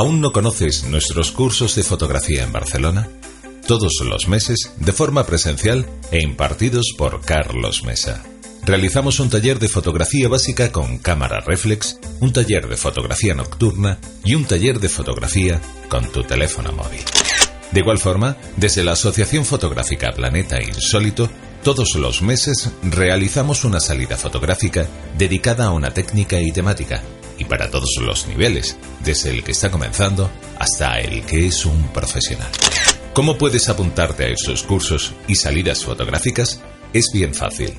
¿Aún no conoces nuestros cursos de fotografía en Barcelona? Todos los meses, de forma presencial e impartidos por Carlos Mesa. Realizamos un taller de fotografía básica con cámara reflex, un taller de fotografía nocturna y un taller de fotografía con tu teléfono móvil. De igual forma, desde la Asociación Fotográfica Planeta Insólito, todos los meses realizamos una salida fotográfica dedicada a una técnica y temática, y para todos los niveles, desde el que está comenzando hasta el que es un profesional. ¿Cómo puedes apuntarte a esos cursos y salidas fotográficas? Es bien fácil.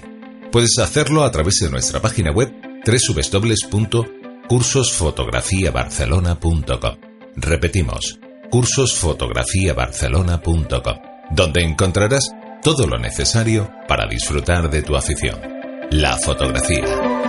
Puedes hacerlo a través de nuestra página web www.cursosfotografiabarcelona.com. Repetimos, cursosfotografiabarcelona.com, donde encontrarás todo lo necesario para disfrutar de tu afición, la fotografía.